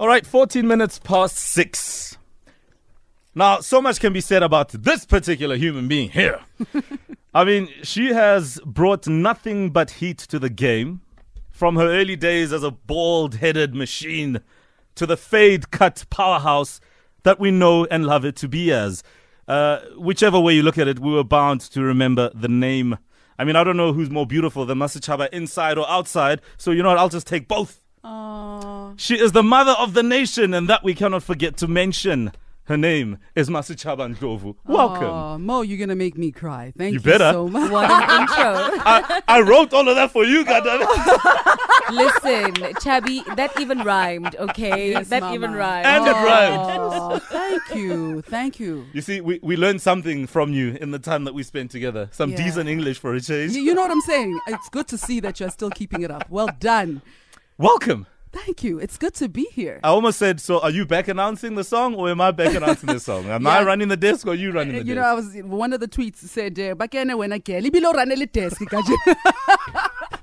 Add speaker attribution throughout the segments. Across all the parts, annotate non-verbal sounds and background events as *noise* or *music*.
Speaker 1: All right, 14 minutes past six. Now, so much can be said about this particular human being here. *laughs* I mean, she has brought nothing but heat to the game. From her early days as a bald headed machine to the fade cut powerhouse that we know and love it to be as. Uh, whichever way you look at it, we were bound to remember the name. I mean, I don't know who's more beautiful than Masechaba inside or outside, so you know what? I'll just take both.
Speaker 2: Aww.
Speaker 1: She is the mother of the nation, and that we cannot forget to mention. Her name is Masechaba Ndlovu. Welcome.
Speaker 2: Aw, Mo, you're gonna make me cry. Thank
Speaker 1: You
Speaker 2: you,
Speaker 1: better.
Speaker 2: so much.
Speaker 3: What an *laughs* intro.
Speaker 1: I, I wrote all of that for you, goddammit.
Speaker 3: Listen, Chabi, that even rhymed, okay?
Speaker 2: Yes,
Speaker 3: that
Speaker 2: Mama.
Speaker 3: even rhymed.
Speaker 1: And it rhymed.
Speaker 2: Thank you, thank you.
Speaker 1: You see, we, we learned something from you in the time that we spent together. Some
Speaker 2: Yeah.
Speaker 1: decent English for a change.
Speaker 2: You you know what I'm saying? It's good to see that you're still keeping it up. Well done.
Speaker 1: Welcome.
Speaker 2: Thank you. It's good to be here.
Speaker 1: I almost said, so are you back announcing the song or am I back announcing the song? Am I running the desk or you running the
Speaker 2: You
Speaker 1: desk?
Speaker 2: know, I was one of the tweets said, uh, "Bakene wena ke libilo ranele desk kanje."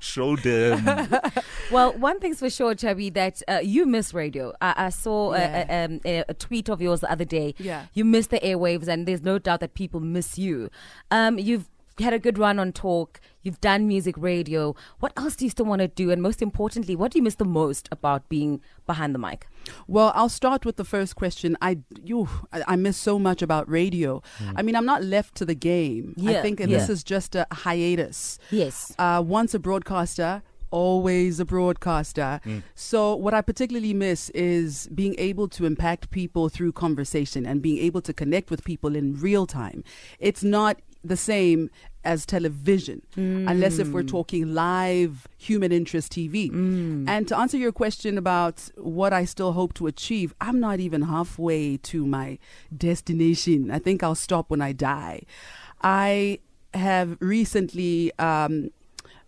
Speaker 2: *laughs*
Speaker 1: Show them. *laughs*
Speaker 3: Well, one thing's for sure, Chubby, that uh, you miss radio. I, I saw
Speaker 2: Yeah.
Speaker 3: a, a, um, a, a tweet of yours the other day.
Speaker 2: Yeah.
Speaker 3: You miss the airwaves, and there's no doubt that people miss you. Um, you've had a good run on talk. You've done music radio. What else do you still want to do? And most importantly, what do you miss the most about being behind the mic?
Speaker 2: Well, I'll start with the first question. I you I, I miss so much about radio. I mean, I'm not left to the game. I think
Speaker 3: yeah.
Speaker 2: this is just a hiatus.
Speaker 3: Yes.
Speaker 2: Uh, once a broadcaster, always a broadcaster. So, what I particularly miss is being able to impact people through conversation and being able to connect with people in real time. It's not the same as television, unless if we're talking live human interest TV. And to answer your question about what I still hope to achieve, I'm not even halfway to my destination. I think I'll stop when I die. I have recently um,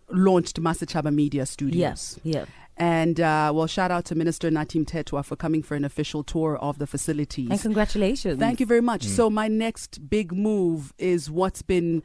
Speaker 2: launched Masechaba Media Studios.
Speaker 3: Yes. Yeah.
Speaker 2: And uh, well, shout out to Minister Nathi Mthethwa for coming for an official tour of the facilities.
Speaker 3: And congratulations.
Speaker 2: Thank you very much. So my next big move is what's been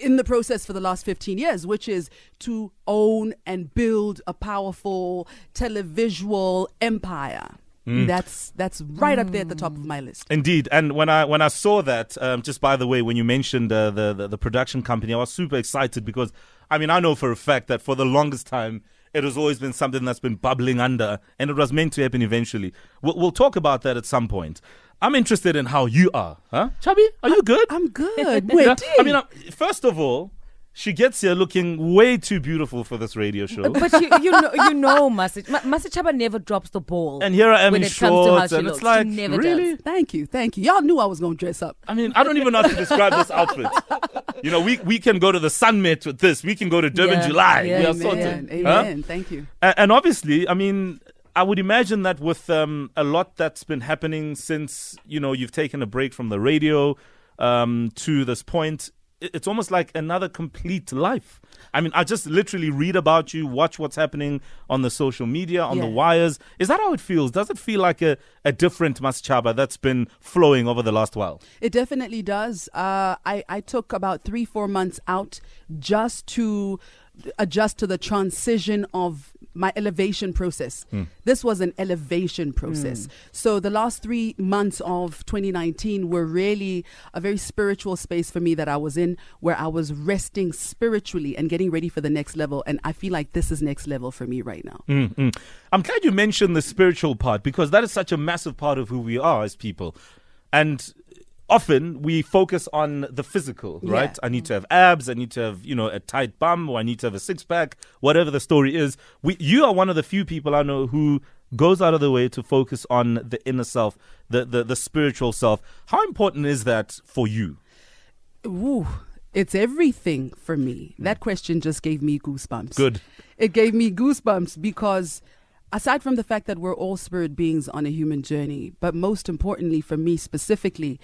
Speaker 2: in the process for the last 15 years, which is to own and build a powerful televisual empire. That's that's right up there at the top of my list.
Speaker 1: Indeed, and when I when I saw that, um, just by the way, when you mentioned uh, the, the the production company, I was super excited because I mean I know for a fact that for the longest time it has always been something that's been bubbling under, and it was meant to happen eventually. We'll, we'll talk about that at some point. I'm interested in how you are, huh? Chubby, are you good?
Speaker 2: I'm good. Wait, *laughs*
Speaker 1: Yeah, I mean, uh, first of all, she gets here looking way too beautiful for this radio show.
Speaker 3: But you, you know, you know, *laughs* Masi Ma- Masechaba never drops the ball.
Speaker 1: And here I am
Speaker 3: when
Speaker 1: in
Speaker 3: it comes to how
Speaker 1: shorts,
Speaker 3: she
Speaker 1: and it's
Speaker 3: looks.
Speaker 1: like,
Speaker 3: she never
Speaker 1: really?
Speaker 3: Does.
Speaker 2: thank you, thank you. Y'all knew I was gonna dress up.
Speaker 1: I mean, I don't even know how to describe this outfit. *laughs* You know, we, we can go to the Summit with this. We can go to Durban
Speaker 3: Yeah,
Speaker 1: July.
Speaker 3: yeah,
Speaker 1: we are
Speaker 2: Amen.
Speaker 1: sorted. Huh?
Speaker 2: Amen. Thank you.
Speaker 1: A- And obviously, I mean, I would imagine that with um, a lot that's been happening since, you know, you've taken a break from the radio um, to this point, i- it's almost like another complete life. I mean, I just literally read about you, watch what's happening on the social media, on the wires. Is that how it feels? Does it feel like a, a different Masechaba that's been flowing over the last while?
Speaker 2: It definitely does. Uh, I, I took about three, four months out just to adjust to the transition of my elevation process. Hmm. This was an elevation process. Hmm. So the last three months of 2019 were really a very spiritual space for me that I was in, where I was resting spiritually and getting ready for the next level. And I feel like this is next level for me right now.
Speaker 1: Mm-mm. I'm glad you mentioned the spiritual part because that is such a massive part of who we are as people. And often we focus on the physical,
Speaker 2: Yeah.
Speaker 1: right? I need to have abs, I need to have, you know, a tight bum, or I need to have a six pack, whatever the story is. We, you are one of the few people I know who goes out of the way to focus on the inner self, the, the, the spiritual self. How important is that for you?
Speaker 2: Ooh, it's everything for me. That question just gave me goosebumps.
Speaker 1: Good.
Speaker 2: It gave me goosebumps because aside from the fact that we're all spirit beings on a human journey, but most importantly for me specifically,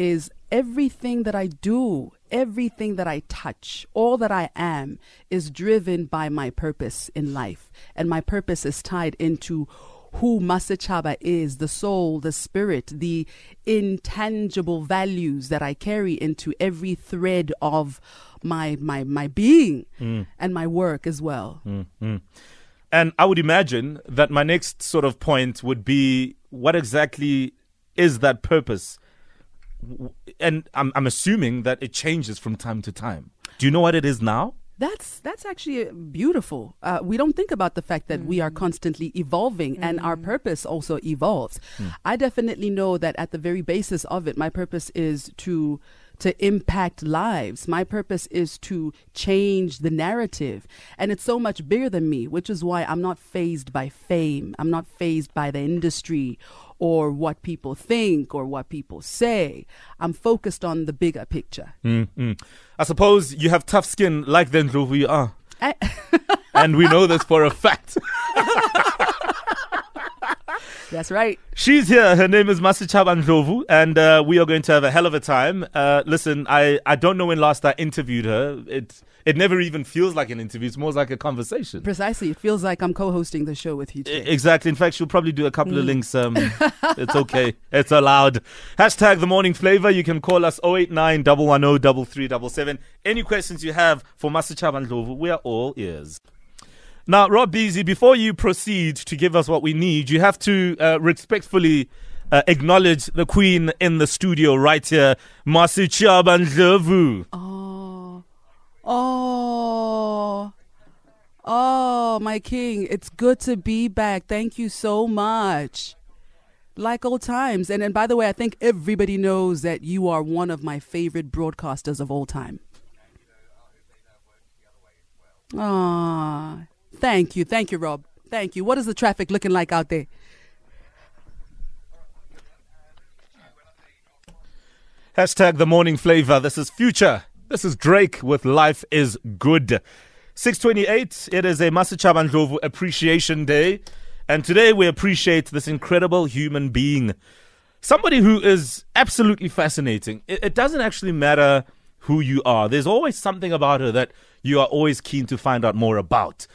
Speaker 2: is everything that I do, everything that I touch, all that I am is driven by my purpose in life. And my purpose is tied into who Masechaba is, the soul, the spirit, the intangible values that I carry into every thread of my my my being and my work as well.
Speaker 1: Mm-hmm. And I would imagine that my next sort of point would be what exactly is that purpose? W- And I'm, I'm assuming that it changes from time to time. Do you know what it is now?
Speaker 2: That's that's actually uh, beautiful. Uh, we don't think about the fact that we are constantly evolving, and our purpose also evolves. I definitely know that at the very basis of it, my purpose is to to impact lives. My purpose is to change the narrative, and it's so much bigger than me, which is why I'm not phased by fame. I'm not phased by the industry or what people think or what people say. I'm focused on the bigger picture.
Speaker 1: Mm-mm. I suppose you have tough skin like the Ndlovu you are.
Speaker 2: I-
Speaker 1: and we know this for a fact. *laughs*
Speaker 2: That's right.
Speaker 1: She's here. Her name is Masechaba Ndlovu, and uh, we are going to have a hell of a time. Uh, listen, I, I don't know when last I interviewed her. It it never even feels like an interview. It's more like a conversation.
Speaker 2: Precisely. It feels like I'm co-hosting the show with you today.
Speaker 1: Exactly. In fact, she'll probably do a couple of links. Um, *laughs* it's okay. It's allowed. Hashtag the morning flavor. You can call us 089 110 3377. Any questions you have for Masechaba Ndlovu, we are all ears. Now, Rob Beasy, before you proceed to give us what we need, you have to uh, respectfully uh, acknowledge the queen in the studio right here, Masechaba Ndlovu.
Speaker 2: Oh. Oh. Oh, my king. It's good to be back. Thank you so much. Like old times. And and by the way, I think everybody knows that you are one of my favorite broadcasters of all time. Ah. Thank you. Thank you, Rob. Thank you. What is the traffic looking like out there?
Speaker 1: Hashtag the morning flavor. This is Future. This is Drake with Life is Good. 628. It is a Masechaba Ndlovu Appreciation Day. And today we appreciate this incredible human being. Somebody who is absolutely fascinating. It, it doesn't actually matter who you are, there's always something about her that you are always keen to find out more about.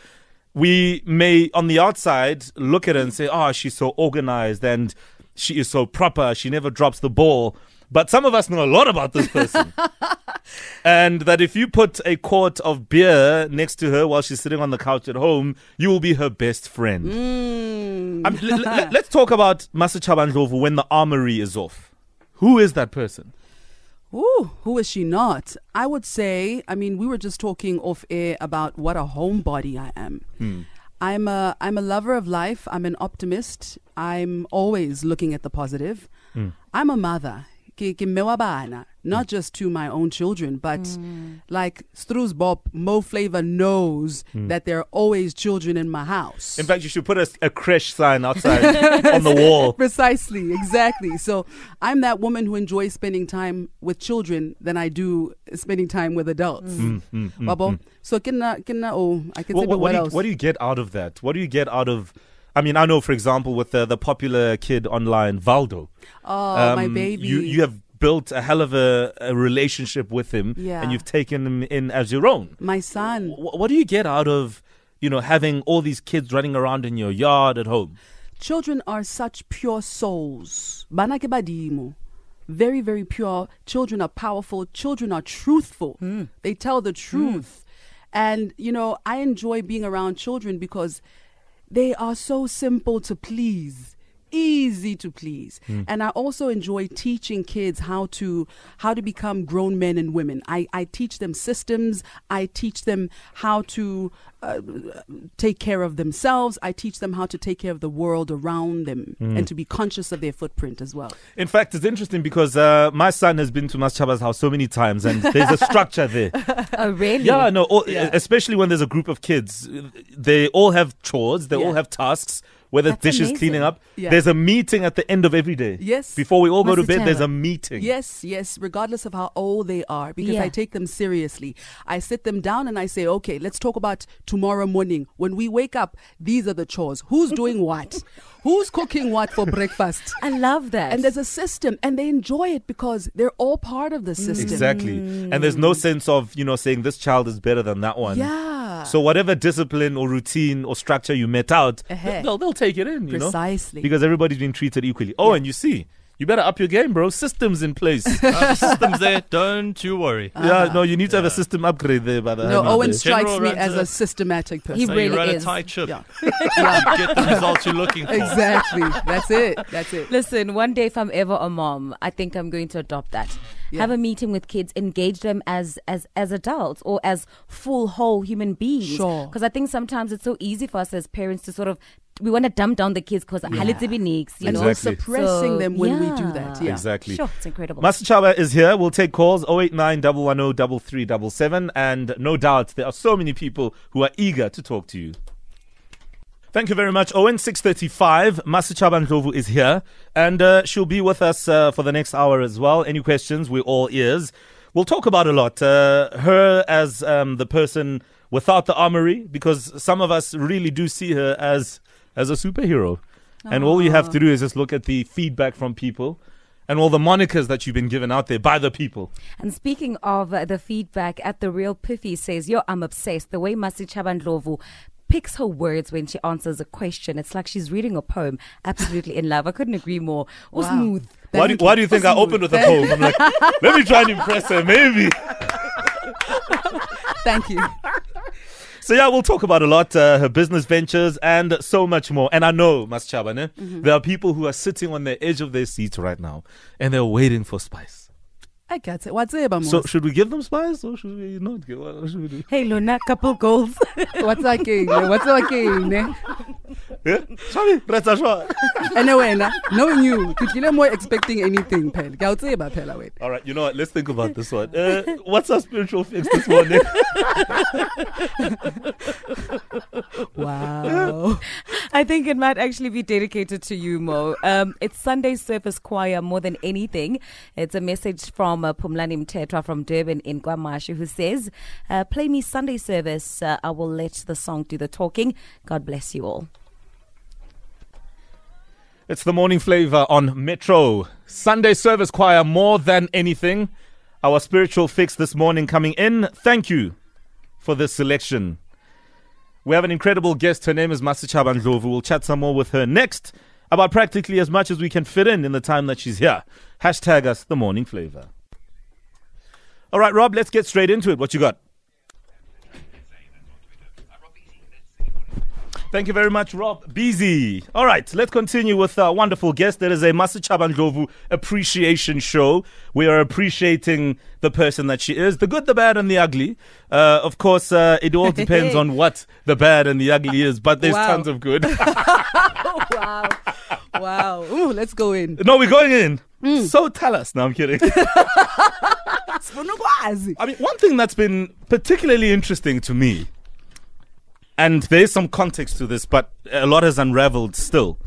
Speaker 1: We may, on the outside, look at her and say, oh, she's so organized and she is so proper. She never drops the ball. But some of us know a lot about this person. *laughs* and that if you put a quart of beer next to her while she's sitting on the couch at home, you will be her best friend.
Speaker 2: Mm.
Speaker 1: I'm- l- l- *laughs* let's talk about Masechaba Ndlovu when the armory is off. Who is that person?
Speaker 2: Ooh, who is she not? I would say, I mean, we were just talking off air about what a homebody I am. Hmm. I'm a I'm a lover of life. I'm an optimist. I'm always looking at the positive. Hmm. I'm a mother. Ke- ke mewa Not mm. just to my own children, but mm. like Stru's Bob, Mo Flavor knows mm. that there are always children in my house.
Speaker 1: In fact, you should put a, a creche sign outside on the *laughs* wall.
Speaker 2: Precisely, exactly. So I'm that woman who enjoys spending time with children than I do spending time with adults. Wabo? So kina kina oh I can say
Speaker 1: What, what,
Speaker 2: what,
Speaker 1: what, do you,
Speaker 2: else?
Speaker 1: what do you get out of that? What do you get out of? I mean, I know, for example, with the, the popular kid online, Valdo.
Speaker 2: oh my
Speaker 1: um,
Speaker 2: baby.
Speaker 1: You you have built a hell of a, a relationship with him,
Speaker 2: Yeah.
Speaker 1: and you've taken him in as your own.
Speaker 2: my son.
Speaker 1: Wh- what do you get out of you know having all these kids running around in your yard at home?
Speaker 2: Children are such pure souls. Bana ke badimo. Very, very pure. Children are powerful. Children are truthful. They tell the truth. And, you know, I enjoy being around children because they are so simple to please. Easy to please. And I also enjoy teaching kids how to how to become grown men and women. I, I teach them systems. I teach them how to uh, take care of themselves. I teach them how to take care of the world around them and to be conscious of their footprint as well.
Speaker 1: In fact, it's interesting because uh, my son has been to Masechaba's house so many times, and there's a structure there. *laughs*
Speaker 3: Oh, really?
Speaker 1: Yeah, no, all,
Speaker 2: Yeah.
Speaker 1: especially when there's a group of kids, they all have chores, they all have tasks. Whether
Speaker 3: That's
Speaker 1: dishes
Speaker 3: amazing.
Speaker 1: cleaning up,
Speaker 2: Yeah.
Speaker 1: there's a meeting at the end of every day.
Speaker 2: Yes.
Speaker 1: Before we all go to
Speaker 3: Masechaba.
Speaker 1: bed, there's a meeting.
Speaker 2: Yes, yes, regardless of how old they are, because
Speaker 3: Yeah.
Speaker 2: I take them seriously. I sit them down and I say, okay, let's talk about tomorrow morning. When we wake up, these are the chores. Who's doing what? *laughs* Who's cooking what for breakfast?
Speaker 3: I love that.
Speaker 2: And there's a system, and they enjoy it because they're all part of the system.
Speaker 1: Exactly. And there's no sense of, you know, saying this child is better than that one.
Speaker 2: Yeah.
Speaker 1: So whatever discipline or routine or structure you met out,
Speaker 2: Uh-huh.
Speaker 1: they'll, they'll take it in, you know?
Speaker 2: Precisely.
Speaker 1: Because everybody's been treated equally. Oh,
Speaker 2: Yeah.
Speaker 1: and you see, You better up your game, bro. Systems in place. *laughs*
Speaker 4: Uh, system's there. Don't you worry.
Speaker 1: yeah, no, you need to have a system upgrade there, by the
Speaker 2: No, Owen
Speaker 1: there.
Speaker 2: strikes
Speaker 4: General
Speaker 2: me as
Speaker 4: a-
Speaker 2: a systematic person.
Speaker 3: He
Speaker 4: So
Speaker 3: really
Speaker 4: you run
Speaker 3: is.
Speaker 4: a tight ship.
Speaker 2: Yeah. *laughs* yeah.
Speaker 4: Get the results you're looking for.
Speaker 2: Exactly. That's it. That's it.
Speaker 3: Listen, one day if I'm ever a mom, I think I'm going to adopt that.
Speaker 2: Yeah.
Speaker 3: Have a meeting with kids, engage them as as as adults or as full whole human beings.
Speaker 2: Sure.
Speaker 3: Because I think sometimes it's so easy for us as parents to sort of we want to dump down the kids because
Speaker 2: Yeah.
Speaker 3: yeah. you
Speaker 2: And
Speaker 3: know.
Speaker 2: we're
Speaker 1: Exactly.
Speaker 2: suppressing
Speaker 3: So,
Speaker 2: them when we do that. Yeah.
Speaker 1: Exactly.
Speaker 3: Sure, it's incredible.
Speaker 1: Masechaba is here. We'll take calls 089 110 3377. And no doubt there are so many people who are eager to talk to you. Thank you very much, Owen. 635. Masechaba Ndlovu is here. And uh, she'll be with us uh, for the next hour as well. Any questions? We're all ears. We'll talk about a lot. Uh, her as um, the person without the armory, because some of us really do see her as, as a superhero. And all you have to do is just look at the feedback from people and all the monikers that you've been given out there by the people.
Speaker 3: And speaking of uh, the feedback, at the real Piffy says, "Yo, I'm obsessed. The way Masechaba Ndlovu picks her words when she answers a question, it's like she's reading a poem. Absolutely in love. I couldn't agree more. Or
Speaker 2: Wow.
Speaker 3: smooth.
Speaker 1: Why do, why do you think I opened with a poem? I'm like, let me try and impress her, maybe.
Speaker 2: Thank you.
Speaker 1: So yeah, we'll talk about a lot, uh, her business ventures and so much more. And I know, Mas Chaba, ne,
Speaker 2: Mm-hmm.
Speaker 1: there are people who are sitting on the edge of their seats right now and they're waiting for spice.
Speaker 2: I get it. What's it about
Speaker 1: So should we give them spice or should we not give? What should we do?
Speaker 3: Hey, Luna, couple goals. *laughs*
Speaker 2: What's that king? What's that king? *laughs*
Speaker 1: Yeah? Sorry, Reza Shwa. *laughs*
Speaker 2: Anyway, na, knowing you, you're more expecting anything, pen. Gautseba, pela, wait.
Speaker 1: All right, you know what? Let's think about this one. Uh, what's our spiritual fix this morning?
Speaker 2: Wow.
Speaker 3: I think it might actually be dedicated to you, Mo. Um, it's Sunday Service Choir more than anything. It's a message from uh, Pumlani Mtetra from Durban in KwaMashu who says, uh, Play me Sunday Service. Uh, I will let the song do the talking. God bless you all.
Speaker 1: It's the morning flavor on Metro. Sunday service choir more than anything. Our spiritual fix this morning coming in. Thank you for this selection. We have an incredible guest. Her name is Masechaba Ndlovu. We'll chat some more with her next about practically as much as we can fit in in the time that she's here. Hashtag us the morning flavor. All right, Rob, let's get straight into it. What you got? Thank you very much, Rob Beasy. All right, let's continue with our wonderful guest. There is a Masechaba Ndlovu appreciation show. We are appreciating the person that she is, the good, the bad, and the ugly. Uh, of course, uh, it all *laughs* depends on what the bad and the ugly is, but there's
Speaker 2: Wow.
Speaker 1: tons of good. *laughs* *laughs*
Speaker 2: wow. Wow. Ooh, let's go in.
Speaker 1: no, we're going in. So tell us. No, I'm kidding. I mean, one thing that's been particularly interesting to me, and there's some context to this, but a lot has unraveled still.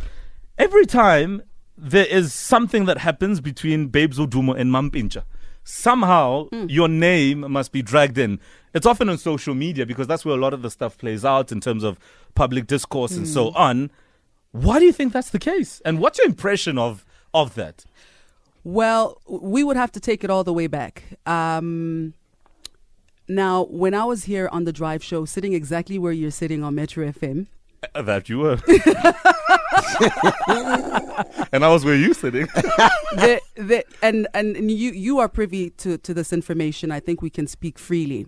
Speaker 1: Every time there is something that happens between Babes Wodumo and Mampintsha, somehow hmm. your name must be dragged in. It's often on social media because that's where a lot of the stuff plays out in terms of public discourse and so hmm. on. Why do you think that's the case? And what's your impression of of that?
Speaker 2: Well, we would have to take it all the way back. Um, now, when I was here on the drive show, sitting exactly where you're sitting on Metro FM,
Speaker 1: Uh, That you were. *laughs* and I was where you sitting. *laughs*
Speaker 2: the, the, and and and you you are privy to to this information. I think we can speak freely.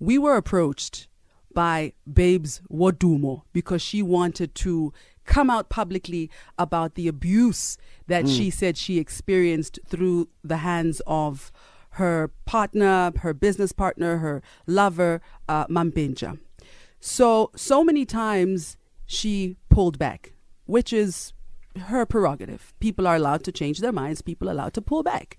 Speaker 2: We were approached by Babes Wodumo because she wanted to come out publicly about the abuse that she said she experienced through the hands of her partner, her business partner, her lover, uh, Mampintsha. So, so many times she pulled back, which is her prerogative. People are allowed to change their minds, people are allowed to pull back.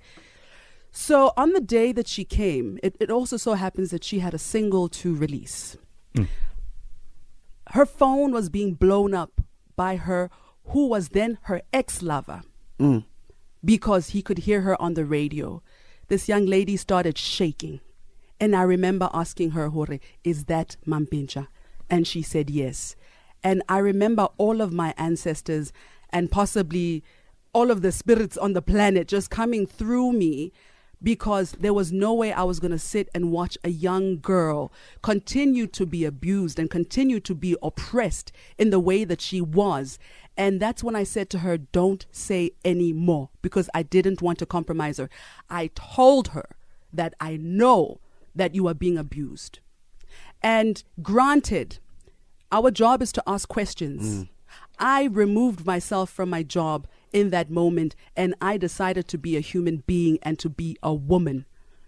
Speaker 2: So, on the day that she came, it, it also so happens that she had a single to release. Her phone was being blown up by her, who was then her ex lover, mm. because he could hear her on the radio. This young lady started shaking. And I remember asking her, Hore, is that Mampintsha? And she said yes. And I remember all of my ancestors and possibly all of the spirits on the planet just coming through me because there was no way I was going to sit and watch a young girl continue to be abused and continue to be oppressed in the way that she was. And that's when I said to her, Don't say any more because I didn't want to compromise her. I told her that I know that you are being abused. And granted, our job is to ask questions. Mm. I removed myself from my job in that moment and I decided to be a human being and to be a woman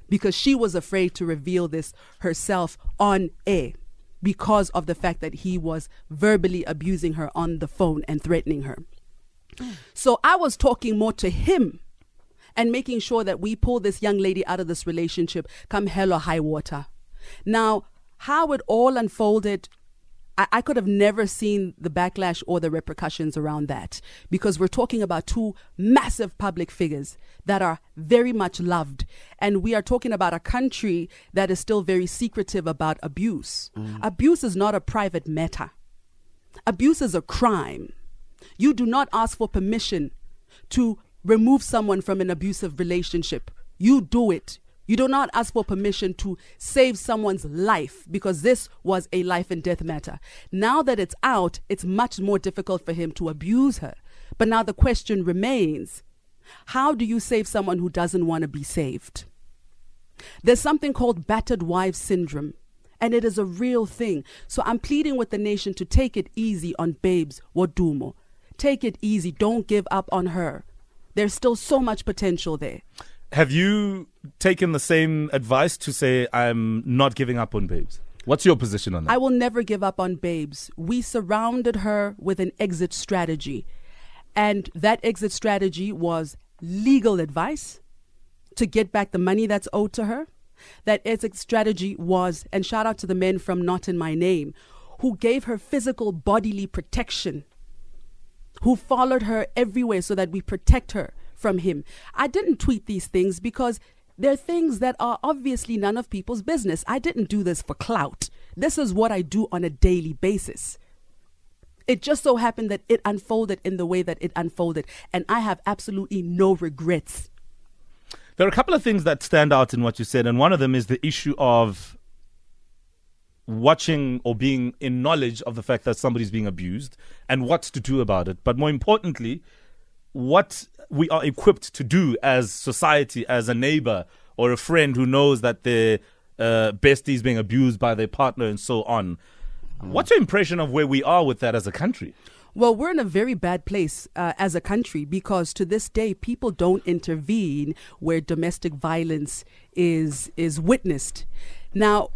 Speaker 2: because she was afraid to reveal this herself on air because of the fact that he was verbally abusing her on the phone and threatening her. So I was talking more to him and making sure that we pull this young lady out of this relationship come hell or high water. Now, how it all unfolded, I, I could have never seen the backlash or the repercussions around that because we're talking about two massive public figures that are very much loved. And we are talking about a country that is still very secretive about abuse. Mm. Abuse is not a private matter, abuse is a crime. You do not ask for permission to remove someone from an abusive relationship. You do it. You do not ask for permission to save someone's life because this was a life and death matter. Now that it's out, it's much more difficult for him to abuse her. But now the question remains how do you save someone who doesn't want to be saved? There's something called battered wife syndrome, and it is a real thing. So I'm pleading with the nation to take it easy on Babes Wodumo. Take it easy. Don't give up on her. There's still so much potential there.
Speaker 1: Have you taken the same advice to say I'm not giving up on babes? What's your position on that?
Speaker 2: I will never give up on Babes. We surrounded her with an exit strategy. And that exit strategy was legal advice to get back the money that's owed to her. That exit strategy was, and shout out to the men from Not in My Name, who gave her physical bodily protection, who followed her everywhere so that we protect her from him. I didn't tweet these things because they're things that are obviously none of people's business. I didn't do this for clout. This is what I do on a daily basis. It just so happened that it unfolded in the way that it unfolded, and I have absolutely no regrets.
Speaker 1: There are a couple of things that stand out in what you said, and one of them is the issue of watching or being in knowledge of the fact that somebody's being abused and what to do about it. But more importantly, what we are equipped to do as society, as a neighbor or a friend who knows that their uh, bestie is being abused by their partner and so on. What's your impression of where we are with that as a country?
Speaker 2: Well, we're in a very bad place uh, as a country because to this day, people don't intervene where domestic violence is is witnessed. Now,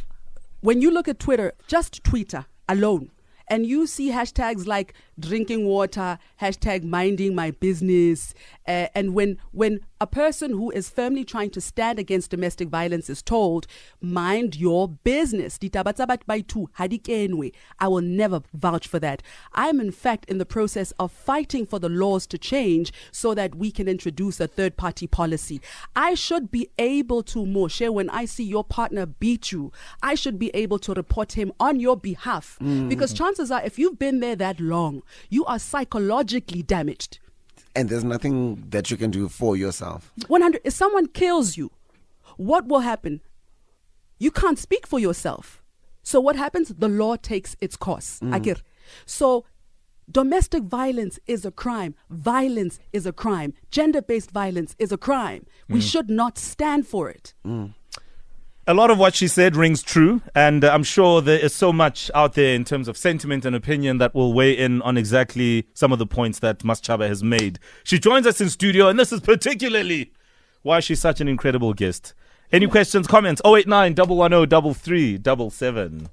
Speaker 2: when you look at Twitter, just Twitter alone, and you see hashtags like drinking water, hashtag minding my business, uh, and when when a person who is firmly trying to stand against domestic violence is told, mind your business, ditaba tsa batho ba itu ha di I will never vouch for that. I'm in fact in the process of fighting for the laws to change so that we can introduce a third party policy. I should be able to, Moshe, when I see your partner beat you, I should be able to report him on your behalf. Mm. Because chances are, if you've been there that long, you are psychologically damaged.
Speaker 5: And there's nothing that you can do for yourself.
Speaker 2: 100 if someone kills you what will happen? You can't speak for yourself. So what happens? The law takes its course. Mm. Akir. so domestic violence is a crime. Violence is a crime. Gender-based violence is a crime. We mm. should not stand for it mm.
Speaker 1: A lot of what she said rings true, and uh, I'm sure there is so much out there in terms of sentiment and opinion that will weigh in on exactly some of the points that Masechaba has made. She joins us in studio, and this is particularly why she's such an incredible guest. Any questions, comments? 089 110 3377.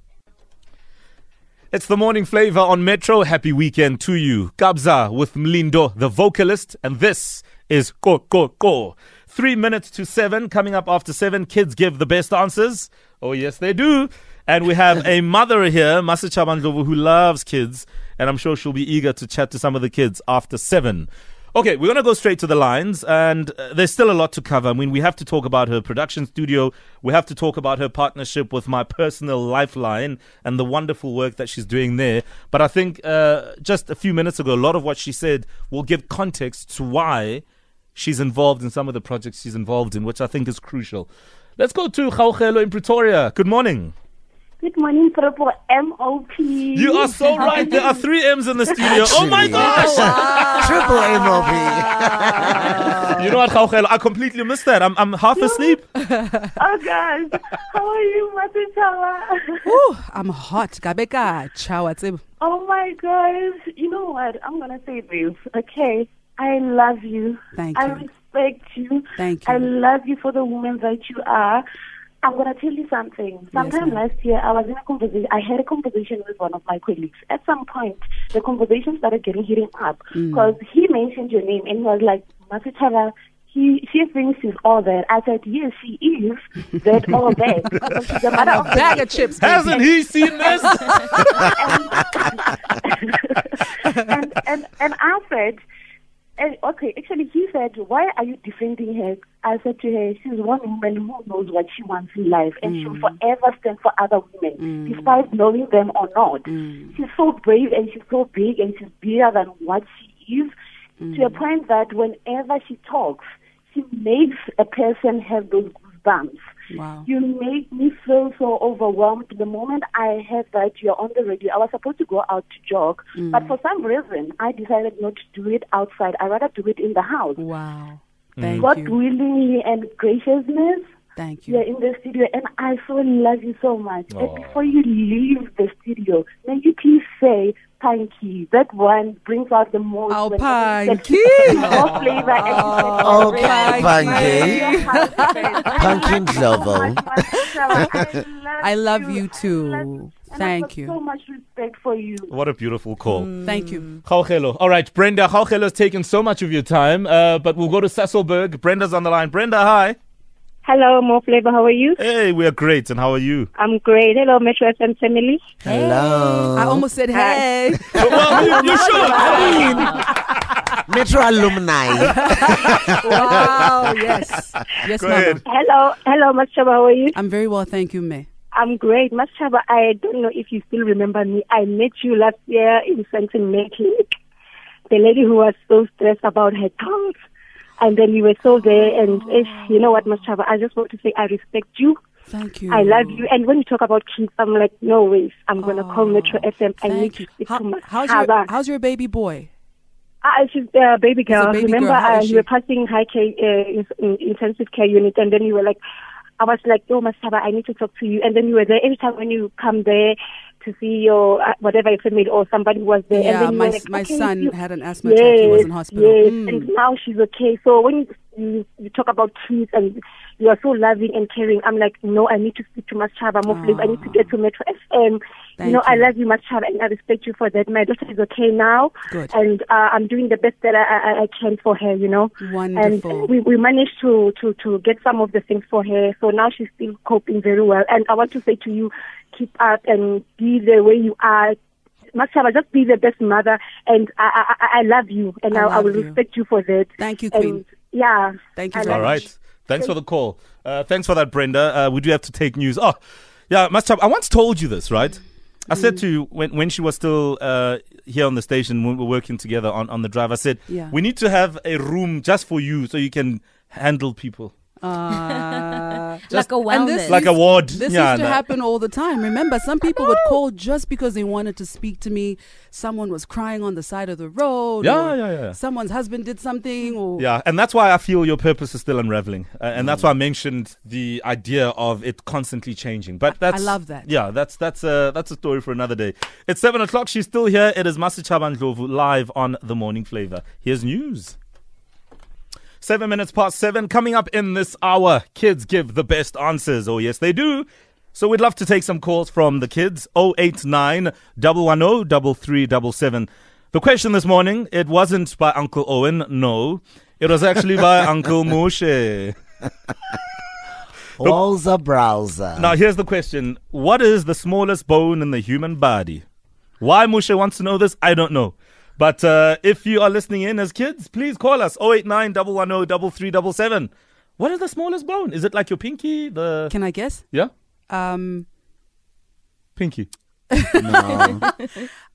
Speaker 1: It's the morning flavor on Metro. Happy weekend to you. Kabza with Mlindo, the vocalist, and this is Ko Ko Ko. Three minutes to seven. Coming up after seven, kids give the best answers. Oh, yes, they do. And we have a *laughs* mother here, Masechaba Ndlovu, who loves kids, and I'm sure she'll be eager to chat to some of the kids after seven. Okay, we're going to go straight to the lines, and uh, there's still a lot to cover. I mean, we have to talk about her production studio. We have to talk about her partnership with My Personal Lifeline and the wonderful work that she's doing there. But I think uh, just a few minutes ago, a lot of what she said will give context to why she's involved in some of the projects she's involved in, which I think is crucial. Let's go to Gaugelo in Pretoria. Good morning.
Speaker 6: Good morning, Propo MOP.
Speaker 1: You are so right. There are three M's in the studio. Oh my
Speaker 5: Actually.
Speaker 1: gosh!
Speaker 5: Triple MOP.
Speaker 1: You know what, Gaugelo? I completely missed that. I'm, I'm half asleep. *laughs*
Speaker 6: Oh, gosh. How are you, Matichawa?
Speaker 2: Whew, I'm hot. Gabeka. Ciao. What's
Speaker 6: oh, my gosh. You know what? I'm going to say this, okay? I love you.
Speaker 2: Thank
Speaker 6: I
Speaker 2: you.
Speaker 6: respect you.
Speaker 2: Thank you.
Speaker 6: I love you for the woman that you are. I'm going to tell you something. Sometime
Speaker 2: ma'am.
Speaker 6: last year, I was in a conversation. I had a conversation with one of my colleagues. At some point, the conversation started getting heating up
Speaker 2: Mm.
Speaker 6: because he mentioned your name and he was like, Masichara, he, she thinks she's all that. I said, yes, she is that all *laughs* that. She's a mother of
Speaker 2: Bag
Speaker 6: the
Speaker 2: of chips.
Speaker 1: Hasn't he seen this? *laughs*
Speaker 6: and, and, and I said, and, okay, actually, he said, why are you defending her? I said to her, she's one woman who knows what she wants in life, and she'll mm. forever stand for other women, mm. despite knowing them or not. Mm. She's so brave, and she's so big, and she's bigger than what she is, to a point that whenever she talks, she makes a person have those goosebumps.
Speaker 2: Wow.
Speaker 6: You make me feel so overwhelmed. The moment I heard that you're on the radio, I was supposed to go out to jog, mm. but for some reason, I decided not to do it outside. I rather do it in the house.
Speaker 2: Wow. Mm. Thank
Speaker 6: God
Speaker 2: you.
Speaker 6: willingly and graciousness,
Speaker 2: Thank you.
Speaker 6: You're in the studio, and I so love you so much.
Speaker 1: Aw.
Speaker 6: And before you leave the studio, may you please say Panky. That one brings out the most.
Speaker 2: Oh,
Speaker 6: whenever
Speaker 2: Panky. *laughs*
Speaker 6: More flavor. and you
Speaker 2: Oh,
Speaker 6: get
Speaker 5: Panky.
Speaker 6: Panky.
Speaker 5: Pumpkin Glovo. *laughs*
Speaker 2: I love you too. Thank you.
Speaker 6: So much respect for you.
Speaker 1: What a beautiful call.
Speaker 2: Thank you.
Speaker 1: Gaugelo. All right, Brenda. Gaugelo has taken so much of your time, uh, but we'll go to Sasolburg. Brenda's on the line. Brenda, hi.
Speaker 7: Hello, More Flavor. How are you?
Speaker 1: Hey, we are great. And how are you?
Speaker 7: I'm great. Hello, Metro FM family.
Speaker 5: Hello.
Speaker 2: I almost said hey. *laughs*
Speaker 1: well, you, you should. *laughs*
Speaker 5: Metro alumni.
Speaker 2: wow. Yes. Yes,
Speaker 1: Go
Speaker 2: mama.
Speaker 1: ahead.
Speaker 7: Hello, hello, Machaba. How are you?
Speaker 2: I'm very well, thank you, May.
Speaker 7: I'm great. Machaba, I don't know if you still remember me. I met you last year in Sancton May Clinic. The lady who was so stressed about her tongues. And then you were so there. And eh, you know what, Machaba? I just want to say I respect you.
Speaker 2: Thank you.
Speaker 7: I love you. And when you talk about kids, I'm like, no ways. I'm going to call Metro FM. I need
Speaker 2: Thank
Speaker 7: to
Speaker 2: you.
Speaker 7: speak
Speaker 2: How-
Speaker 7: to
Speaker 2: how's your How's your baby boy?
Speaker 7: Ah, she's a baby girl.
Speaker 2: baby
Speaker 7: Remember,
Speaker 2: girl.
Speaker 7: Uh, you were passing high care, uh, in- in- intensive care unit, and then you were like, I was like, oh, Masaba, I need to talk to you. And then you were there every time when you come there to see your uh, whatever your family or somebody was there. and
Speaker 2: Yeah,
Speaker 7: then
Speaker 2: my
Speaker 7: like,
Speaker 2: my
Speaker 7: okay,
Speaker 2: son
Speaker 7: you-
Speaker 2: had an asthma attack. He was in hospital.
Speaker 7: Yes,
Speaker 2: Mm.
Speaker 7: and now she's okay. So when you, you you talk about kids and you are so loving and caring, I'm like, no, I need to speak to Machaba Moflip. I need to get to Metro FM.
Speaker 2: Thank
Speaker 7: you know, I love you, Machaba, and I respect you for that. My daughter is okay now,
Speaker 2: Good.
Speaker 7: and uh, I'm doing the best that I, I, I can for her. You know,
Speaker 2: Wonderful.
Speaker 7: and we, we managed to, to, to get some of the things for her. So now she's still coping very well. And I want to say to you, keep up and be the way you are. Machaba, just be the best mother, and I, I, I love you, and
Speaker 2: I
Speaker 7: I, I, will
Speaker 2: you.
Speaker 7: respect you for that.
Speaker 2: Thank you,
Speaker 7: And,
Speaker 2: Queen.
Speaker 7: Yeah.
Speaker 2: Thank you
Speaker 7: I
Speaker 2: very
Speaker 7: love
Speaker 1: All
Speaker 2: much.
Speaker 1: right. Thanks for the call. Uh, thanks for that, Brenda. Uh, we do have to take news. Oh, yeah, Mustap, I once told you this, right? I said to you when, when she was still uh, here on the station, when we were working together on, on the drive, I said,
Speaker 2: Yeah.
Speaker 1: we need to have a room just for you so you can handle people.
Speaker 2: Uh, *laughs*
Speaker 3: like a
Speaker 2: and
Speaker 3: wellness.
Speaker 2: this
Speaker 1: Like a ward.
Speaker 2: This
Speaker 1: Yeah,
Speaker 2: used to
Speaker 1: no.
Speaker 2: happen all the time. Remember, some people would call just because they wanted to speak to me. Someone was crying on the side of the road.
Speaker 1: Yeah,
Speaker 2: or
Speaker 1: yeah, yeah.
Speaker 2: Someone's husband did something. Or
Speaker 1: Yeah, and that's why I feel your purpose is still unraveling, uh, and that's why I mentioned the idea of it constantly changing. But that's I
Speaker 2: love that.
Speaker 1: Yeah, that's that's a that's a story for another day. It's seven o'clock. She's still here. It is Masechaba Ndlovu live on the Morning Flavor. Here's news. Seven minutes past seven. Coming up in this hour, kids give the best answers. Oh yes, they do. So we'd love to take some calls from the kids. 089 110 3377. The question this morning, it wasn't by Uncle Owen, no. It was actually by *laughs* Uncle Moshe.
Speaker 5: Wowza browser.
Speaker 1: Now here's the question. What is the smallest bone in the human body? Why Moshe wants to know this, I don't know. But uh, if you are listening in as kids, please call us 089 110 3377. What is the smallest bone? Is it like your pinky? The
Speaker 2: can I guess?
Speaker 1: Yeah?
Speaker 2: Um,
Speaker 1: Pinky. *laughs*
Speaker 5: No.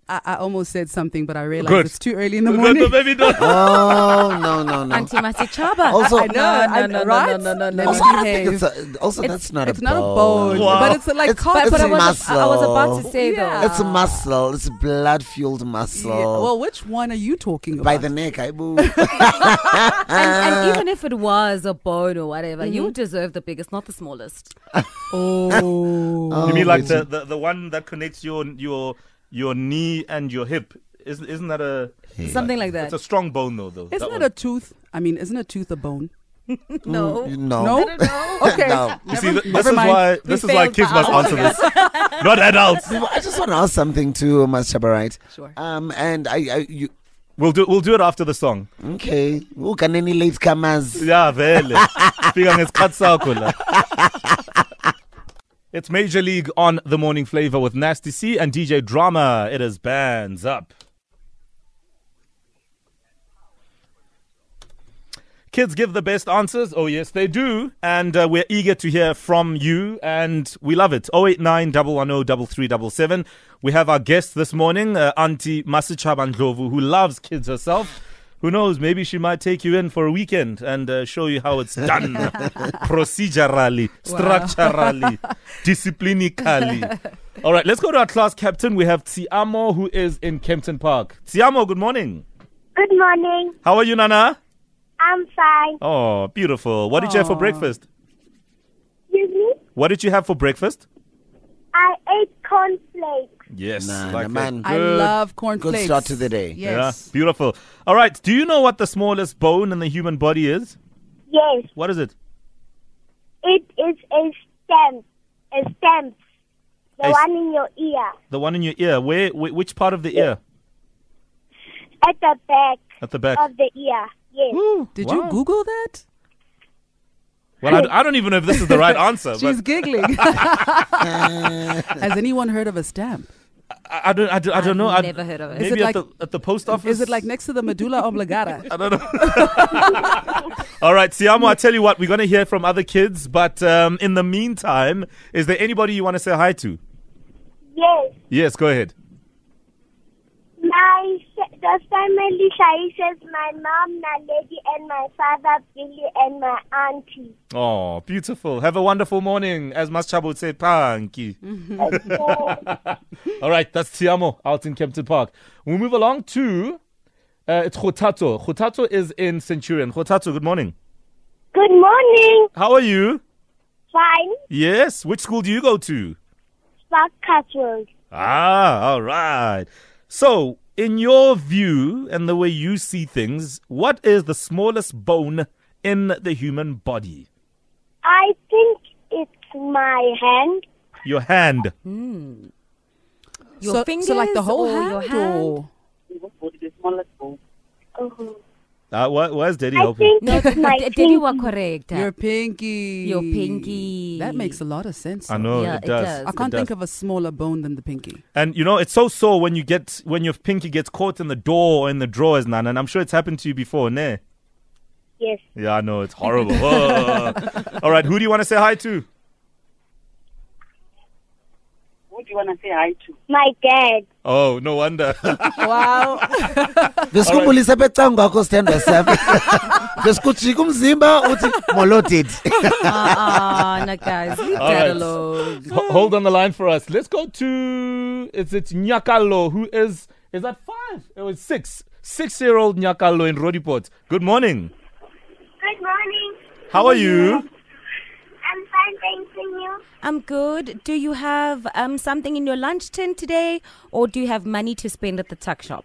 Speaker 2: I, I almost said something, but I realized
Speaker 1: Good.
Speaker 2: it's too early in the
Speaker 1: But-
Speaker 2: morning.
Speaker 1: but maybe not. *laughs*
Speaker 5: Oh, no, no, no.
Speaker 3: Auntie Masechaba.
Speaker 5: Also-
Speaker 2: I know,
Speaker 3: no,
Speaker 2: I-
Speaker 3: no, no,
Speaker 2: right?
Speaker 3: no, no, no,
Speaker 2: Let
Speaker 3: no.
Speaker 5: Also, I don't think it's a, also
Speaker 3: It's-
Speaker 5: that's not
Speaker 2: It's
Speaker 5: a
Speaker 2: not a
Speaker 5: bone.
Speaker 2: bone,
Speaker 1: Wow.
Speaker 2: but it's like
Speaker 5: It's-
Speaker 2: cotton.
Speaker 5: it's
Speaker 3: But I
Speaker 5: a
Speaker 3: was,
Speaker 5: muscle.
Speaker 3: I was about to say
Speaker 2: Yeah.
Speaker 3: though.
Speaker 5: It's a muscle. It's a blood-fueled muscle.
Speaker 2: Yeah, Well, which one are you talking about?
Speaker 5: By the neck, I boo. *laughs*
Speaker 3: and, and even if it was a bone or whatever,
Speaker 2: Mm-hmm.
Speaker 3: you deserve the biggest, not the smallest. *laughs*
Speaker 2: oh,
Speaker 1: You mean like the, the, the one that connects your your your knee and your hip? Isn't isn't that a
Speaker 3: Something like that.
Speaker 1: It's a strong bone though, though.
Speaker 2: isn't
Speaker 1: That
Speaker 2: it a tooth? I mean, isn't a tooth a bone? *laughs*
Speaker 3: no.
Speaker 5: no.
Speaker 2: No. *laughs* Okay.
Speaker 5: No.
Speaker 1: You see, th- this is
Speaker 2: mind.
Speaker 1: why this is why
Speaker 3: failed
Speaker 1: kids
Speaker 3: for
Speaker 1: must answer this, *laughs* not adults.
Speaker 5: I just want to ask something to Mas right?
Speaker 2: Sure.
Speaker 5: Um, and I, I, you,
Speaker 1: We'll do we'll do it after the song.
Speaker 5: okay. Who can any latecomers?
Speaker 1: Yeah, vele. Fika ngesikhathi sakho la. It's Major League on the Morning Flavor with Nasty C and DJ Drama. It is bands up. Kids give the best answers. Oh, yes, they do. And uh, we're eager to hear from you, and we love it. 089 110 We have our guest this morning, uh, Auntie Masechaba Ndlovu, who loves kids herself. Who knows? Maybe she might take you in for a weekend and uh, show you how it's *laughs* done procedurally, structurally, *laughs* disciplinically. All right, let's go to our class captain. We have Tiamo, who is in Kempton Park. Tiamo, good morning.
Speaker 7: Good morning.
Speaker 1: How are you, Nana?
Speaker 7: I'm fine.
Speaker 1: Oh, beautiful. What did you have for breakfast?
Speaker 7: Excuse me?
Speaker 1: What did you have for breakfast?
Speaker 7: I ate cornflakes.
Speaker 1: Yes,
Speaker 5: Nah,
Speaker 1: like
Speaker 5: nah,
Speaker 1: a
Speaker 5: man.
Speaker 2: I
Speaker 1: good-
Speaker 2: love cornflakes.
Speaker 5: Good start to the day.
Speaker 2: Yes.
Speaker 1: Yeah, beautiful. All right, do you know what the smallest bone in the human body is?
Speaker 7: Yes,
Speaker 1: What is it?
Speaker 7: it is a stem. A stem. The
Speaker 1: A s-
Speaker 7: one in your ear.
Speaker 1: The one in your ear. Where? wh- which part of the ear?
Speaker 7: At the back
Speaker 1: At the back.
Speaker 7: of the ear. Yes.
Speaker 1: Ooh,
Speaker 2: Did
Speaker 1: wow.
Speaker 2: you Google that?
Speaker 1: Well, I, I, don't even know if this is the right answer. *laughs*
Speaker 2: She's giggling. *laughs* Has anyone heard of a stamp?
Speaker 1: I, I don't. I don't, I don't
Speaker 3: I've
Speaker 1: know. I-
Speaker 3: never heard of it.
Speaker 2: Is
Speaker 1: Maybe
Speaker 2: it
Speaker 1: at
Speaker 2: like-
Speaker 1: the at the post office.
Speaker 2: Is it like next to the medulla oblongata? *laughs*
Speaker 1: I don't know. All right, Siamo, I tell you what, we're going to hear from other kids, but um, in the meantime, is there anybody you want to say hi to?
Speaker 7: Yes.
Speaker 1: Yes, go ahead.
Speaker 7: My the family says my mom, Naledi, and my father, Billy, and my auntie.
Speaker 1: Oh, beautiful. Have a wonderful morning. As Maschabo would say, Panky. *laughs* All right, that's Tiamo out in Kempton Park. We'll move along to uh, it's Hotato. Hotato is in Centurion. Hotato, good morning.
Speaker 7: Good morning.
Speaker 1: How are you?
Speaker 7: Fine.
Speaker 1: Yes. Which school do you go to?
Speaker 7: Spark Catworld.
Speaker 1: Ah, all right. So, in your view and the way you see things, what is the smallest bone in the human body?
Speaker 7: I think it's my hand.
Speaker 1: Your hand. Hmm.
Speaker 3: Your
Speaker 2: so,
Speaker 3: fingers
Speaker 2: so like the whole
Speaker 3: or
Speaker 2: hand,
Speaker 3: your hand?
Speaker 2: or
Speaker 7: Oh. Uh-huh.
Speaker 1: Uh, what, where's Daddy
Speaker 7: I
Speaker 1: helping?
Speaker 7: think
Speaker 3: No,
Speaker 7: it's *laughs* my
Speaker 3: D- Did you were
Speaker 7: pinky.
Speaker 3: correct.
Speaker 2: your pinky?
Speaker 3: Your pinky.
Speaker 2: That makes a lot of sense.
Speaker 1: I know
Speaker 3: Yeah,
Speaker 1: it
Speaker 3: it
Speaker 1: does.
Speaker 3: does.
Speaker 2: I can't
Speaker 1: does.
Speaker 2: think of a smaller bone than the pinky.
Speaker 1: And you know, it's so sore when you get when your pinky gets caught in the door or in the drawers, Nan. And I'm sure it's happened to you before, ne?
Speaker 7: Yes.
Speaker 1: Yeah, I know it's horrible. *laughs* Oh. All right, who do you want to say hi to?
Speaker 8: Who do you want to say hi to?
Speaker 7: My dad.
Speaker 1: Oh, no wonder.
Speaker 2: Wow. *laughs*
Speaker 5: besikhumbulise becango wakho sithandwa sami *laughs* besikujika umzimba uthi moloded
Speaker 3: Ah, *laughs* no, guys, leave
Speaker 1: All
Speaker 3: that
Speaker 1: right.
Speaker 3: alone.
Speaker 1: Hold on the line for us. Let's go to it's it's Nyakalo who is is that five? It was six. Six year old Nyakalo in Roodepoort. Good morning.
Speaker 7: Good morning.
Speaker 1: How are you?
Speaker 7: I'm fine, thanks, and you?
Speaker 3: I'm good. Do you have um something in your lunch tin today, or do you have money to spend at the tuck shop?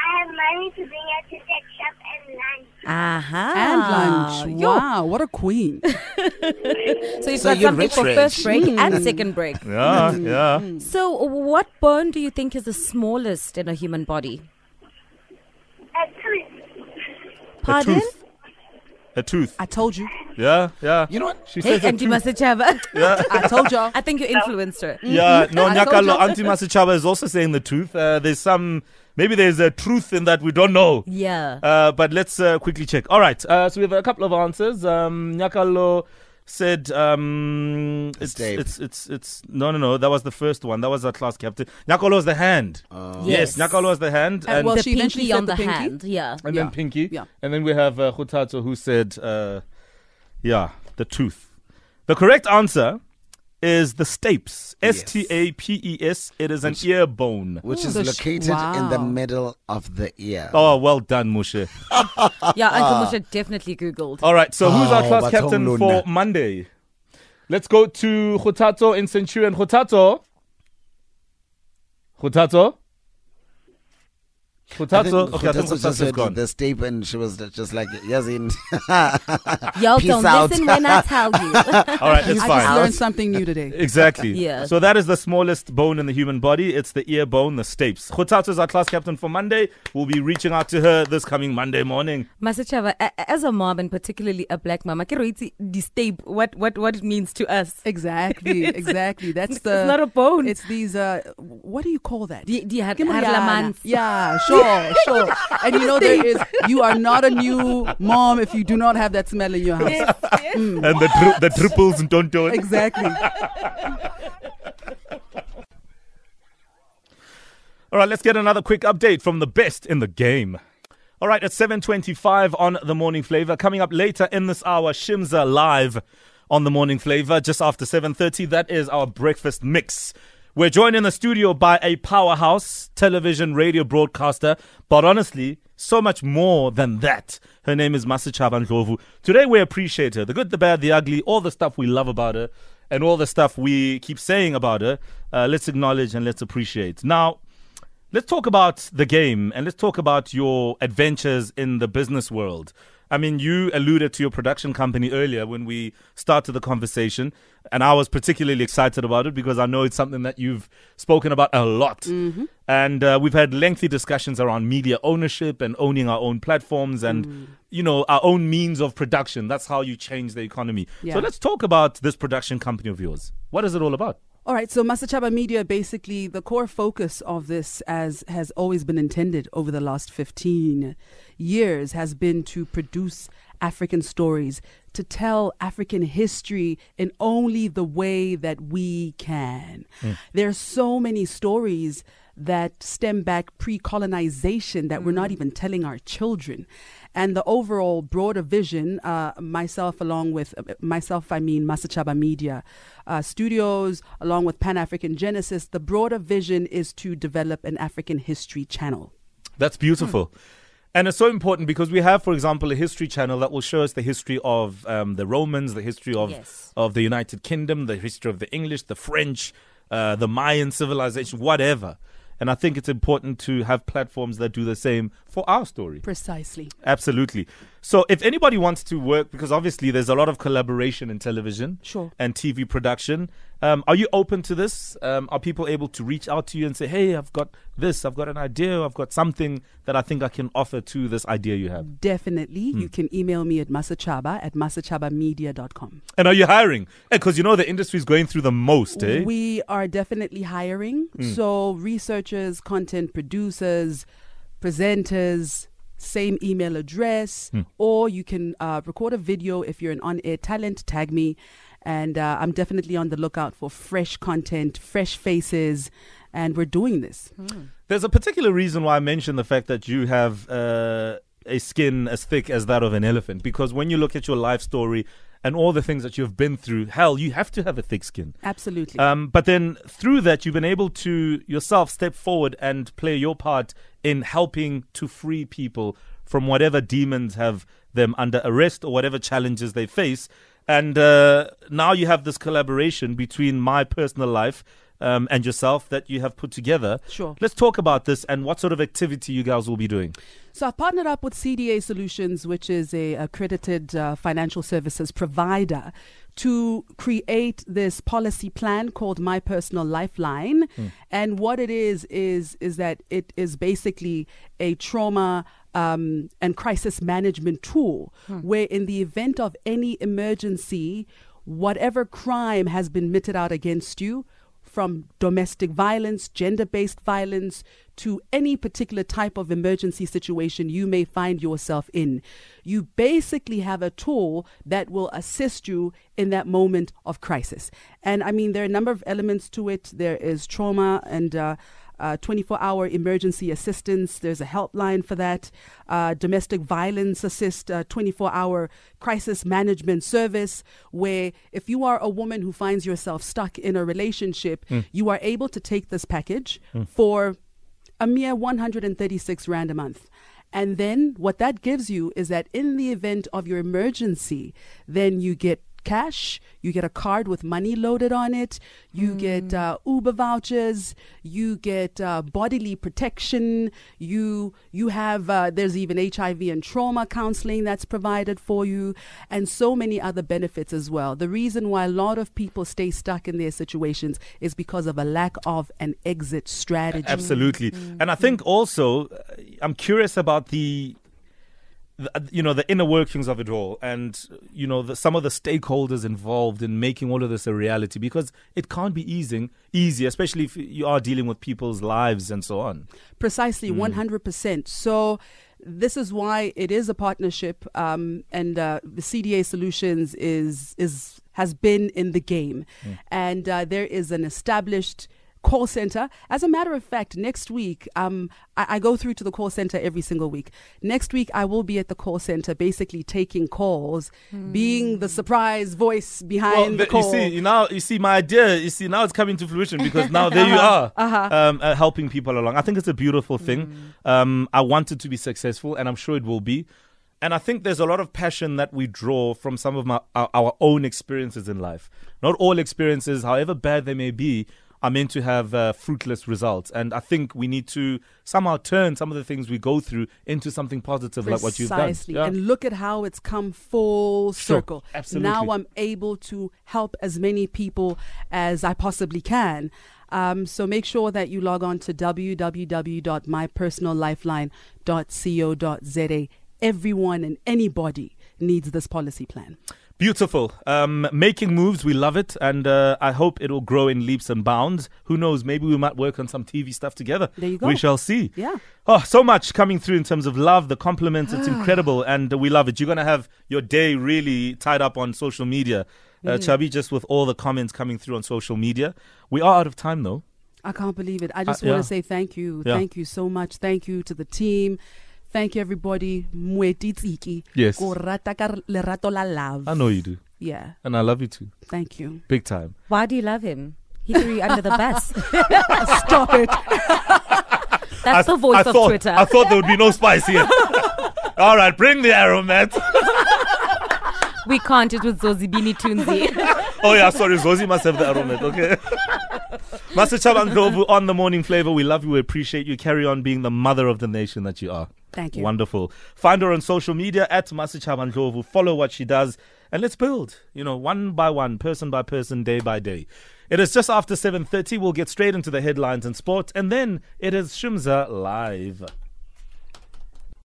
Speaker 7: I have money to bring her to tuck shop and lunch.
Speaker 3: Aha.
Speaker 2: and lunch.
Speaker 3: Yo.
Speaker 2: Wow, what a queen. *laughs*
Speaker 3: So you've
Speaker 5: So
Speaker 3: got
Speaker 5: you're
Speaker 3: something
Speaker 5: rich,
Speaker 3: for
Speaker 5: rich.
Speaker 3: first break and second break.
Speaker 1: Yeah, yeah.
Speaker 3: So, what bone do you think is the smallest in a human body?
Speaker 7: A tooth.
Speaker 1: A
Speaker 3: Pardon?
Speaker 1: Tooth. A tooth.
Speaker 2: I told you.
Speaker 1: Yeah, yeah.
Speaker 5: you know what
Speaker 1: She
Speaker 3: Hey,
Speaker 1: says a
Speaker 3: and you
Speaker 1: tooth.
Speaker 3: must have.
Speaker 2: I told y'all.
Speaker 3: I think you influenced her.
Speaker 1: Yeah, no, *laughs*
Speaker 2: I told
Speaker 1: Nyakalo,
Speaker 2: you.
Speaker 1: Auntie Masechaba is also saying the truth. Uh, there's some, maybe there's a truth in that we don't know.
Speaker 3: Yeah.
Speaker 1: Uh, but let's uh, quickly check. All right, uh, so we have a couple of answers. Um, Nyakalo said um, it's,
Speaker 5: Stave.
Speaker 1: it's it's it's no no no that was the first one that was our class captain. Nyakolo was the hand.
Speaker 5: Uh,
Speaker 1: yes,
Speaker 3: Yes.
Speaker 1: Nyakolo was the hand,
Speaker 2: And
Speaker 1: and,
Speaker 2: well,
Speaker 3: the
Speaker 2: she eventually
Speaker 3: pinky
Speaker 2: said
Speaker 3: on
Speaker 2: the
Speaker 3: the,
Speaker 2: pinky.
Speaker 3: hand. Yeah.
Speaker 1: and
Speaker 2: yeah.
Speaker 1: then Pinky,
Speaker 2: Yeah.
Speaker 1: and then we have uh, Khutato who said, uh, yeah, the tooth. The correct answer is the stapes. S T A P E S. It is an ear bone.
Speaker 5: which
Speaker 2: Ooh,
Speaker 5: is oh,
Speaker 2: the sh-
Speaker 5: located in the middle of the ear.
Speaker 1: Oh, well done, Mushe. *laughs*
Speaker 3: Yeah, Uncle ah. Moshe definitely Googled.
Speaker 1: All right, so who's our
Speaker 5: Oh,
Speaker 1: class captain
Speaker 5: Tom
Speaker 1: for Monday? Let's go to Khutato in Centurion. Khutato. Khutato.
Speaker 5: I think
Speaker 1: Khutato. Okay, I think
Speaker 5: just
Speaker 1: Khutato's
Speaker 5: said
Speaker 1: gone.
Speaker 5: the stape and she was just like, Yazin. *laughs*
Speaker 3: Y'all don't
Speaker 5: out.
Speaker 3: listen when I tell you. *laughs*
Speaker 1: All right, it's
Speaker 2: I
Speaker 1: fine.
Speaker 2: just learned something new today.
Speaker 1: Exactly. *laughs*
Speaker 3: Yeah.
Speaker 1: So that is the smallest bone in the human body. It's the ear bone, the stapes. Khutato is our class captain for Monday. We'll be reaching out to her this coming Monday morning.
Speaker 3: Masachava, a- a- as a mom and particularly a black mom, I can read the stape, what, what, what it means to us.
Speaker 2: Exactly, exactly. That's the.
Speaker 3: It's
Speaker 2: the.
Speaker 3: not a bone.
Speaker 2: It's these. Uh, what do you call that?
Speaker 3: Die, die har,
Speaker 2: Give me
Speaker 3: har
Speaker 2: Yana.
Speaker 3: lamans.
Speaker 2: Yeah, sure, *laughs* sure. And you know there is. You are not a new mom if you do not have that smell in your house. Mm.
Speaker 1: And the, dri- the triples and don't do it.
Speaker 2: Exactly. *laughs*
Speaker 1: All right, let's get another quick update from the best in the game. All right, at 7:25 on the Morning Flavor. Coming up later in this hour, Shimza live on the Morning Flavor just after 7:30. That is our breakfast mix. We're joined in the studio by a powerhouse television radio broadcaster, but honestly, so much more than that. Her name is Masechaba Ndlovu. Today we appreciate her, the good, the bad, the ugly, all the stuff we love about her, and all the stuff we keep saying about her. Uh, let's acknowledge and let's appreciate. Now, Let's talk about the game and let's talk about your adventures in the business world. I mean, you alluded to your production company earlier when we started the conversation, and I was particularly excited about it because I know it's something that you've spoken about a lot. And uh, we've had lengthy discussions around media ownership and owning our own platforms and, you know, our own means of production. That's how you change the economy.
Speaker 2: Yeah.
Speaker 1: So let's talk about this production company of yours. What is it all about?
Speaker 2: All right, so Masechaba Media, basically, the core focus of this, as has always been intended over the last 15 years, has been to produce African stories, to tell African history in only the way that we can. There are so many stories that stem back pre colonization that we're not even telling our children. And the overall broader vision, uh, myself, along with uh, myself, I mean Masechaba Media uh, Studios, along with Pan African Genesis, the broader vision is to develop an African history channel.
Speaker 1: That's beautiful. And it's so important because we have, for example, a history channel that will show us the history of um, the Romans, the history of,
Speaker 3: Yes.
Speaker 1: of the United Kingdom, the history of the English, the French, uh, the Mayan civilization, whatever. And I think it's important to have platforms that do the same for our story.
Speaker 2: Precisely.
Speaker 1: Absolutely. So, if anybody wants to work, because obviously there's a lot of collaboration in television
Speaker 2: Sure.
Speaker 1: and TV production, um, are you open to this? Um, are people able to reach out to you and say, hey, I've got this, I've got an idea, I've got something that I think I can offer to this idea you have?
Speaker 2: Definitely.
Speaker 1: Hmm.
Speaker 2: You can email me at masechaba at masechabamedia.com.
Speaker 1: And are you hiring? Because you know the industry is going through the most, eh?
Speaker 2: We are definitely hiring. So, researchers, content producers, presenters, same email address, or you can uh, record a video if you're an on air talent, tag me. And uh, I'm definitely on the lookout for fresh content, fresh faces, and we're doing this.
Speaker 1: There's a particular reason why I mentioned the fact that you have uh, a skin as thick as that of an elephant. Because when you look at your life story and all the things that you've been through, hell, you have to have a thick skin.
Speaker 2: Absolutely.
Speaker 1: Um, but then through that, you've been able to yourself step forward and play your part in helping to free people from whatever demons have them under arrest or whatever challenges they face. And uh, now you have this collaboration between my personal life um, and yourself that you have put together.
Speaker 2: Sure.
Speaker 1: Let's talk about this and what sort of activity you guys will be doing.
Speaker 2: So I've partnered up with CDA Solutions, which is a accredited uh, financial services provider, to create this policy plan called My Personal Lifeline. And what it is is is that it is basically a trauma um, and crisis management tool, where in the event of any emergency, whatever crime has been meted out against you from domestic violence, gender based violence, to any particular type of emergency situation you may find yourself in. You basically have a tool that will assist you in that moment of crisis. And I mean, there are a number of elements to it. There is trauma and uh, 24 hour emergency assistance. There's a helpline for that. Uh, domestic violence assist, uh, 24 hour crisis management service, where if you are a woman who finds yourself stuck in a relationship, you are able to take this package for a mere 136 Rand a month. And then what that gives you is that in the event of your emergency, then you get cash, you get a card with money loaded on it, you get uh, Uber vouchers, you get uh, bodily protection, you you have uh, there's even HIV and trauma counseling that's provided for you, and so many other benefits as well. The reason why a lot of people stay stuck in their situations is because of a lack of an exit strategy.
Speaker 1: Absolutely. And I think also, uh, I'm curious about the, the, uh, you know, the inner workings of it all, and you know, the, some of the stakeholders involved in making all of this a reality, because it can't be easy, easy, especially if you are dealing with people's lives and so on.
Speaker 2: Precisely, one hundred percent. So this is why it is a partnership, um, and uh, the CDA Solutions is is has been in the game, and uh, there is an established call center. As a matter of fact, next week, um, I, I go through to the call center every single week. Next week, I will be at the call center, basically taking calls, being the surprise voice behind the
Speaker 1: the-
Speaker 2: call.
Speaker 1: you see, now you see my idea. You see, now it's coming to fruition because now there you *laughs* are,
Speaker 2: uh-huh.
Speaker 1: um, uh, helping people along. I think it's a beautiful thing. Um, I want it to be successful, and I'm sure it will be. And I think there's a lot of passion that we draw from some of my, our, our own experiences in life. Not all experiences, however bad they may be, are meant to have uh, fruitless results. And I think we need to somehow turn some of the things we go through into something positive, like what you've done.
Speaker 2: Precisely.
Speaker 1: Yeah.
Speaker 2: And look at how it's come full
Speaker 1: Sure.
Speaker 2: circle.
Speaker 1: Absolutely.
Speaker 2: Now I'm able to help as many people as I possibly can. Um, so make sure that you log on to www.mypersonallifeline.co.za. Everyone and anybody needs this policy plan.
Speaker 1: Beautiful. Um, making moves, we love it, and uh, I hope it'll grow in leaps and bounds. Who knows? Maybe we might work on some TV stuff together.
Speaker 2: There you go.
Speaker 1: We shall see.
Speaker 2: Yeah.
Speaker 1: Oh, so much coming through in terms of love, the compliments. It's *sighs* incredible, and uh, we love it. You're gonna have your day really tied up on social media, uh,
Speaker 2: Mm.
Speaker 1: Chubby. Just with all the comments coming through on social media, we are out of time though.
Speaker 2: I can't believe it. I just
Speaker 1: Uh,
Speaker 2: want
Speaker 1: yeah.
Speaker 2: to say thank you.
Speaker 1: Yeah.
Speaker 2: Thank you so much. Thank you to the team. Thank you, everybody. Mweti tsiki.
Speaker 1: Yes.
Speaker 2: Ko rata ka lerato la love.
Speaker 1: I know you do,
Speaker 2: Yeah.
Speaker 1: and I love you too,
Speaker 2: Thank you.
Speaker 1: big time.
Speaker 3: Why do you love him? He threw you under the *laughs* bus.
Speaker 2: Stop it. *laughs*
Speaker 3: That's the voice
Speaker 1: I
Speaker 3: of
Speaker 1: thought,
Speaker 3: Twitter.
Speaker 1: I thought there would be no spice here. *laughs* all right, bring the aromat.
Speaker 3: we can't. It was Zozibini Tunzi.
Speaker 1: Oh yeah, sorry, Zozi must have the aromat, okay? Masechaba Ndlovu on the morning flavor. We love you, we appreciate you. Carry on being the mother of the nation that you are.
Speaker 2: Thank you.
Speaker 1: Wonderful. Find her on social media at Masechaba Follow what she does. And let's build, you know, one by one, person by person, day by day. It is just after 7.30. We'll get straight into the headlines and sports. And then it is Shimza live.